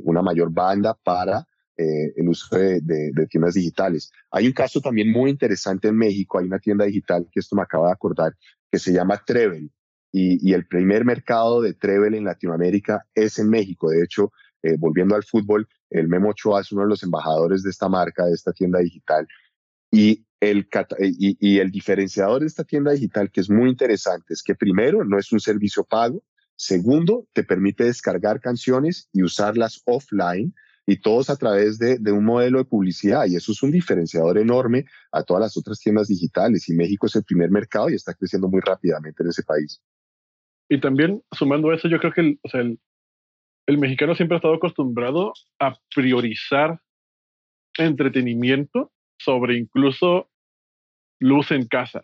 una mayor banda para eh, el uso de, tiendas digitales. Hay un caso también muy interesante en México, hay una tienda digital que esto me acaba de acordar, que se llama Trevel, y, el primer mercado de Trevel en Latinoamérica es en México. De hecho, eh, volviendo al fútbol, el Memo Ochoa es uno de los embajadores de esta marca, de esta tienda digital. Y, y el diferenciador de esta tienda digital, que es muy interesante, es que primero no es un servicio pago, segundo, te permite descargar canciones y usarlas offline y todos a través de, un modelo de publicidad. Y eso es un diferenciador enorme a todas las otras tiendas digitales. Y México es el primer mercado y está creciendo muy rápidamente en ese país. Y también, sumando eso, yo creo que el, o sea, el, el mexicano siempre ha estado acostumbrado a priorizar entretenimiento sobre incluso luz en casa.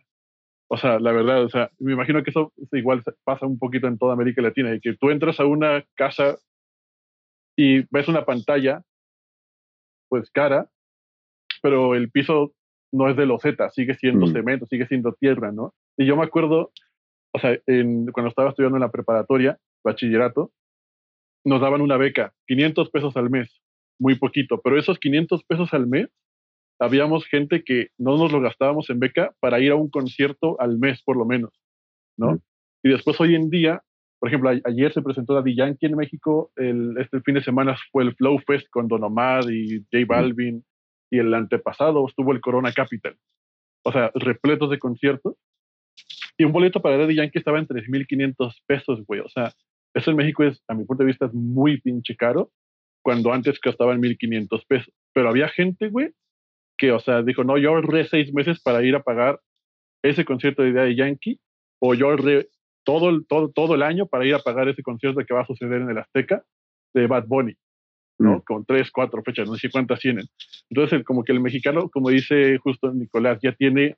O sea, la verdad, o sea, me imagino que eso igual pasa un poquito en toda América Latina, y que tú entras a una casa y ves una pantalla, pues cara, pero el piso no es de loseta, sigue siendo mm. cemento, sigue siendo tierra, ¿no? Y yo me acuerdo, o sea, en, cuando estaba estudiando en la preparatoria, bachillerato, nos daban una beca, 500 pesos al mes, muy poquito, pero esos 500 pesos al mes, habíamos gente que no nos lo gastábamos en beca para ir a un concierto al mes, por lo menos, ¿no? Mm. Y después hoy en día por ejemplo, ayer se presentó Daddy Yankee en México, el, este fin de semana fue el Flow Fest con Don Omar y J Balvin, y el antepasado estuvo el Corona Capital. O sea, repletos de conciertos. Y un boleto para Daddy Yankee estaba en 3.500 pesos, güey. O sea, eso en México es, a mi punto de vista, es muy pinche caro, cuando antes costaba en 1.500 pesos. Pero había gente, güey, que, o sea, dijo, no, yo ahorré seis meses para ir a pagar ese concierto de Daddy Yankee, o yo ahorré todo el, todo, todo el año para ir a pagar ese concierto que va a suceder en el Azteca de Bad Bunny, ¿no? Mm. Con tres, cuatro fechas, no sé cuántas tienen. Entonces, como que el mexicano, como dice justo Nicolás, ya tiene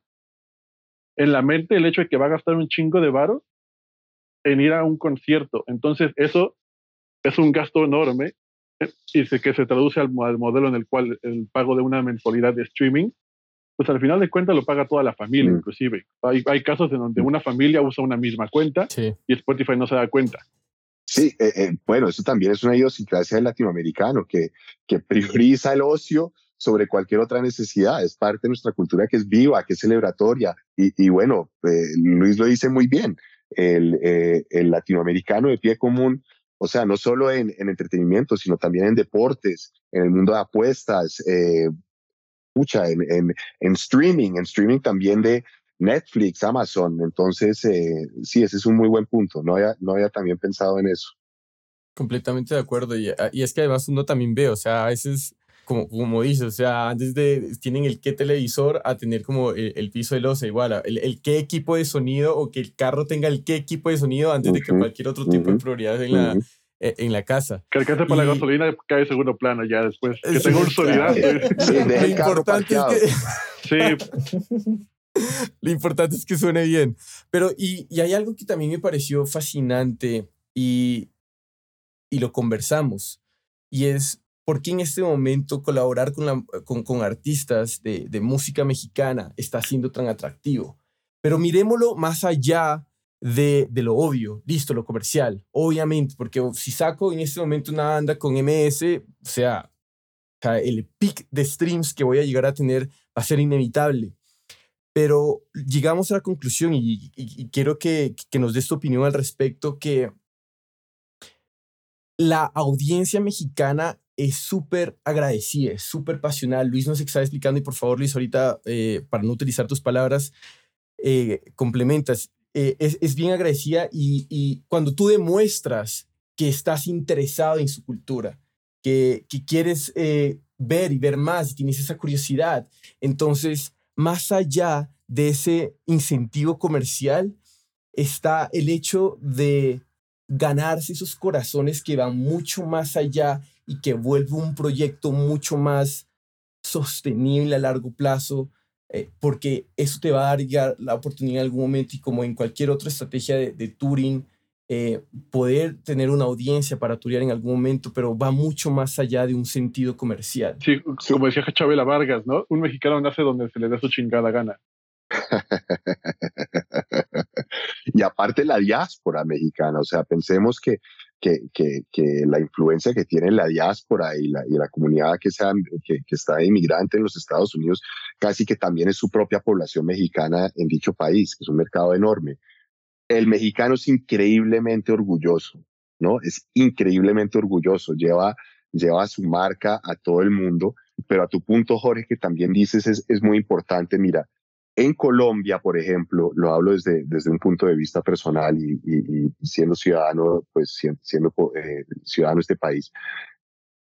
en la mente el hecho de que va a gastar un chingo de varo en ir a un concierto. Entonces, eso es un gasto enorme eh, y que se traduce al, al modelo en el cual el pago de una mensualidad de streaming pues al final de cuentas lo paga toda la familia, mm. inclusive. Hay, hay, casos en donde una familia usa una misma cuenta y Spotify no se da cuenta. Sí, eh, eh, bueno, eso también es una idiosincrasia del latinoamericano que, que prioriza el ocio sobre cualquier otra necesidad. Es parte de nuestra cultura que es viva, que es celebratoria. Y, y bueno, eh, Luis lo dice muy bien. El, el, latinoamericano de pie común, o sea, no solo en, en, entretenimiento, sino también en deportes, en el mundo de apuestas, escucha en, en, en, streaming, en streaming también de Netflix, Amazon. Entonces, eh, sí, ese es un muy buen punto. No había, no había también pensado en eso. Completamente de acuerdo. Y, y es que además uno también ve, o sea, a veces, como, como dices, o sea, antes de, tienen el qué televisor a tener como el, piso de losa, igual, el, el, qué equipo de sonido o que el carro tenga el qué equipo de sonido antes de que cualquier otro tipo de prioridades en la e, en la casa. Que alcance para la gasolina cae segundo plano ya después. Que tenga un Sí, lo importante es que... sí. lo importante es que suene bien. Pero, y, y, hay algo que también me pareció fascinante y, y lo conversamos, y es por qué en este momento colaborar con, la, con, con artistas de, de música mexicana está siendo tan atractivo. Pero miremoslo más allá de, de, lo obvio, listo, lo comercial, obviamente, porque si saco en este momento una banda con MS, o sea, el pic de streams que voy a llegar a tener va a ser inevitable. pero llegamos a la conclusión y, quiero que, que, nos des tu opinión al respecto, que la audiencia mexicana es súper agradecida, es súper pasional. Luis nos está explicando y por favor, Luis, ahorita, eh, para no utilizar tus palabras, eh, complementas. Eh, es, es, bien agradecida y, y, cuando tú demuestras que estás interesado en su cultura, que, que quieres ver y ver más y tienes esa curiosidad, entonces, más allá de ese incentivo comercial, está el hecho de ganarse esos corazones que van mucho más allá y que vuelve un proyecto mucho más sostenible a largo plazo, eh, porque eso te va a dar la oportunidad en algún momento y como en cualquier otra estrategia de, de touring, eh, poder tener una audiencia para turear en algún momento, pero va mucho más allá de un sentido comercial. Sí, como decía Chabela Vargas, ¿no? Un mexicano nace donde se le da su chingada gana. y aparte la diáspora mexicana, o sea, pensemos que, que, que, la influencia que tiene la diáspora y la, y la comunidad que, sea, que, que está inmigrante en los Estados Unidos, casi que también es su propia población mexicana en dicho país, que es un mercado enorme el mexicano es increíblemente orgulloso, ¿no? Es increíblemente orgulloso, lleva, lleva su marca a todo el mundo, pero a tu punto, Jorge, que también dices es, es muy importante, mira, en Colombia, por ejemplo, lo hablo desde, desde un punto de vista personal y, y, siendo ciudadano, pues siendo, eh, ciudadano de este país.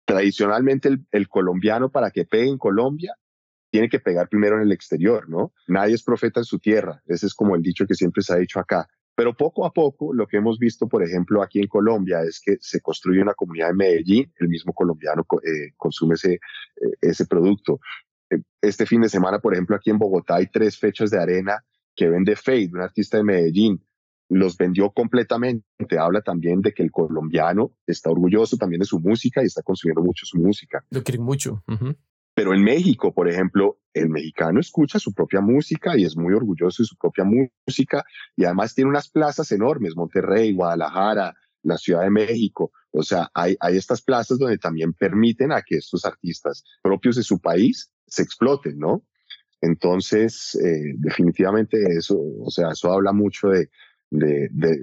Tradicionalmente el, el colombiano para que pegue en Colombia tiene que pegar primero en el exterior, ¿no? Nadie es profeta en su tierra, ese es como el dicho que siempre se ha dicho acá. Pero poco a poco, lo que hemos visto, por ejemplo, aquí en Colombia, es que se construye una comunidad en Medellín, el mismo colombiano eh, consume ese, eh, ese producto. Eh, este fin de semana, por ejemplo, aquí en Bogotá hay tres fechas de arena que vende Fade, un artista de Medellín. Los vendió completamente. Habla también de que el colombiano está orgulloso también de su música y está consumiendo mucho su música. Lo quieren mucho. Pero en México, por ejemplo, el mexicano escucha su propia música y es muy orgulloso de su propia música y además tiene unas plazas enormes, Monterrey, Guadalajara, la Ciudad de México. O sea, hay, hay estas plazas donde también permiten a que estos artistas propios de su país se exploten, ¿no? Entonces, eh, definitivamente eso, o sea, eso habla mucho de,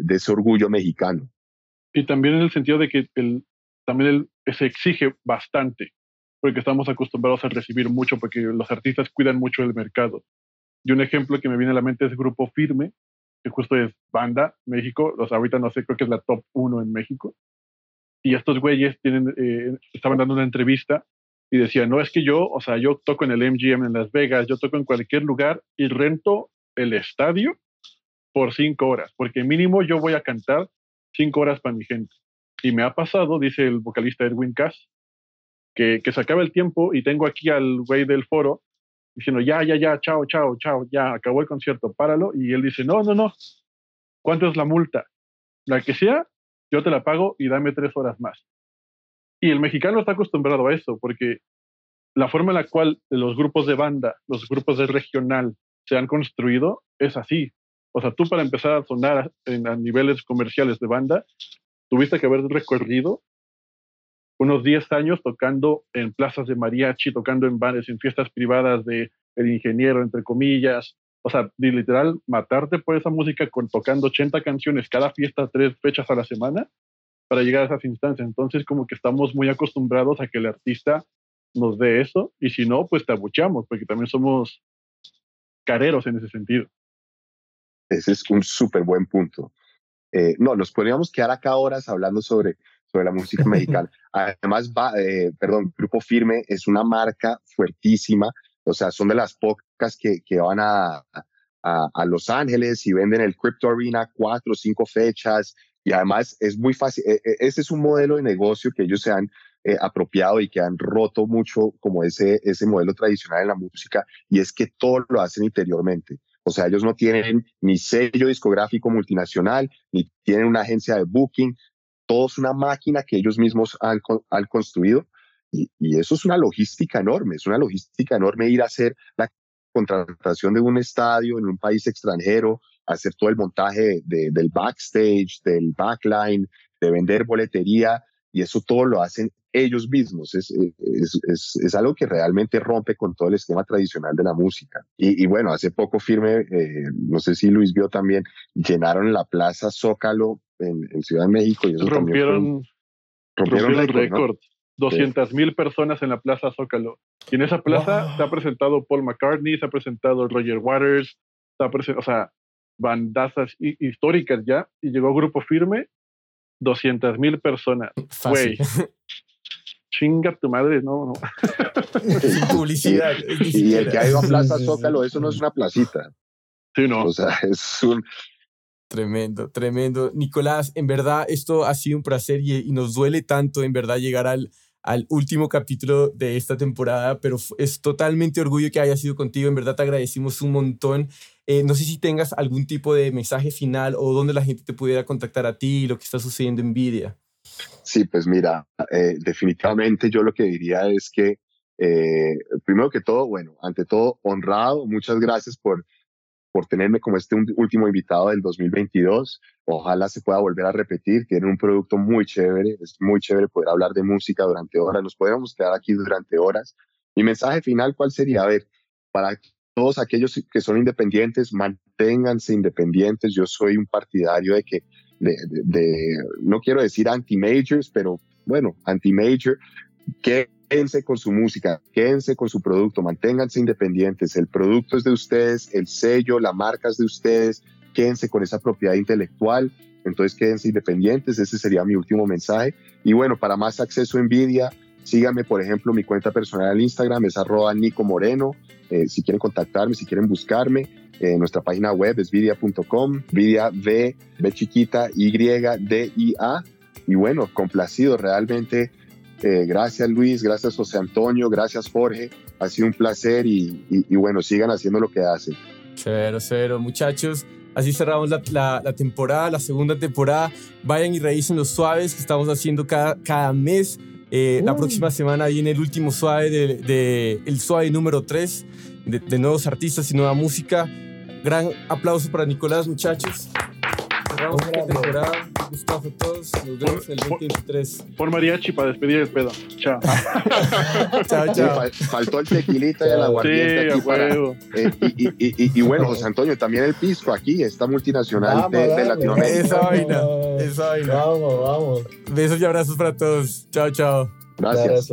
ese orgullo mexicano. Y también en el sentido de que el, también el, se exige bastante porque estamos acostumbrados a recibir mucho, porque los artistas cuidan mucho el mercado. Y un ejemplo que me viene a la mente es Grupo Firme, que justo es banda, México, o sea, ahorita no sé, creo que es la top uno en México. Y estos güeyes eh, estaban dando una entrevista y decían, no, es que yo, o sea, yo toco en el MGM en Las Vegas, yo toco en cualquier lugar y rento el estadio por cinco horas, porque mínimo yo voy a cantar cinco horas para mi gente. Y me ha pasado, dice el vocalista Edwin Cass, que, se acaba el tiempo y tengo aquí al güey del foro diciendo, ya, ya, ya, chao, chao, chao, ya, acabó el concierto, páralo. Y él dice, no, no, no, ¿cuánto es la multa? La que sea, yo te la pago y dame tres horas más. Y el mexicano está acostumbrado a eso, porque la forma en la cual los grupos de banda, los grupos de regional se han construido es así. O sea, tú para empezar a sonar a niveles comerciales de banda, tuviste que haber recorrido unos 10 años tocando en plazas de mariachi, tocando en bares, en fiestas privadas de el ingeniero, entre comillas. O sea, literal, matarte por esa música con tocando 80 canciones cada fiesta, tres fechas a la semana, para llegar a esas instancias. Entonces, como que estamos muy acostumbrados a que el artista nos dé eso, y si no, pues te abucheamos, porque también somos careros en ese sentido. Ese es un súper buen punto. Eh, no, nos podríamos quedar acá horas hablando sobre sobre la música mexicana. Además, va, eh, perdón, Grupo Firme es una marca fuertísima, o sea, son de las pocas que, que van a, a, a, Los Ángeles y venden el Crypto Arena cuatro o cinco fechas, y además es muy fácil, e, e, ese es un modelo de negocio que ellos se han eh, apropiado y que han roto mucho como ese, ese modelo tradicional en la música, y es que todo lo hacen interiormente. O sea, ellos no tienen ni sello discográfico multinacional, ni tienen una agencia de booking, todo es una máquina que ellos mismos han, han construido y, y, eso es una logística enorme, es una logística enorme ir a hacer la contratación de un estadio en un país extranjero, hacer todo el montaje de, del backstage, del backline, de vender boletería y eso todo lo hacen ellos mismos. Es, es, es, es, algo que realmente rompe con todo el esquema tradicional de la música. Y, y bueno, hace poco firme, eh, no sé si Luis vio también, llenaron la Plaza Zócalo en, en Ciudad de México. Y eso rompieron, rompieron, el récord. 200 mil personas en la Plaza Zócalo. Y en esa plaza se ha presentado Paul McCartney, se ha presentado Roger Waters, se ha presentado, o sea, bandazas históricas ya, y llegó Grupo Firme, 200 mil personas. Güey. Chinga tu madre, no, no. publicidad. Y, el que ha ido a Plaza Zócalo, eso no es una placita. Sí, no. O sea, es un, Tremendo, tremendo. Nicolás, en verdad esto ha sido un placer y, nos duele tanto en verdad llegar al, al último capítulo de esta temporada, pero es totalmente orgullo que haya sido contigo. En verdad te agradecimos un montón. Eh, no sé si tengas algún tipo de mensaje final o donde la gente te pudiera contactar a ti y lo que está sucediendo en Nvidia. Sí, pues mira, eh, definitivamente yo lo que diría es que, eh, primero que todo, bueno, ante todo, honrado, muchas gracias por por tenerme como este último invitado del 2022. Ojalá se pueda volver a repetir. Tiene un producto muy chévere. Es muy chévere poder hablar de música durante horas. Nos podemos quedar aquí durante horas. Mi mensaje final, ¿cuál sería? A ver, para todos aquellos que son independientes, manténganse independientes. Yo soy un partidario de que, no quiero decir anti-majors, pero bueno, anti-major, quédense con su música, quédense con su producto, manténganse independientes. El producto es de ustedes, el sello, la marca es de ustedes, quédense con esa propiedad intelectual. Entonces quédense independientes, ese sería mi último mensaje. Y bueno, para más acceso a Nvidia, síganme, por ejemplo, mi cuenta personal en Instagram es arroba Nico Moreno. Eh, si quieren contactarme, si quieren buscarme, eh, nuestra página web es vidia.com, vidia V, B chiquita, Y, D, I, A. Y bueno, complacido realmente eh, gracias Luis, gracias José Antonio, gracias Jorge. Ha sido un placer y, bueno, sigan haciendo lo que hacen. Cero, cero, muchachos. Así cerramos la, temporada, la segunda temporada. Vayan y revisen los suaves que estamos haciendo cada, cada mes. Eh, la próxima semana viene el último suave de, el suave número 3 de, de nuevos artistas y nueva música. Gran aplauso para Nicolás, muchachos cerramos esta temporada. Gustazo a todos. Nos vemos el 2023. Por mariachi para despedir el pedo. Chao. chao, chao. faltó el tequilita y el aguardiente sí, aquí para, eh, y, y, y, bueno, José Antonio, también el pisco aquí, esta multinacional de, de, Latinoamérica. Esa vaina, esa vaina. Vamos, vamos. Besos y abrazos para todos. Chao, chao. Gracias.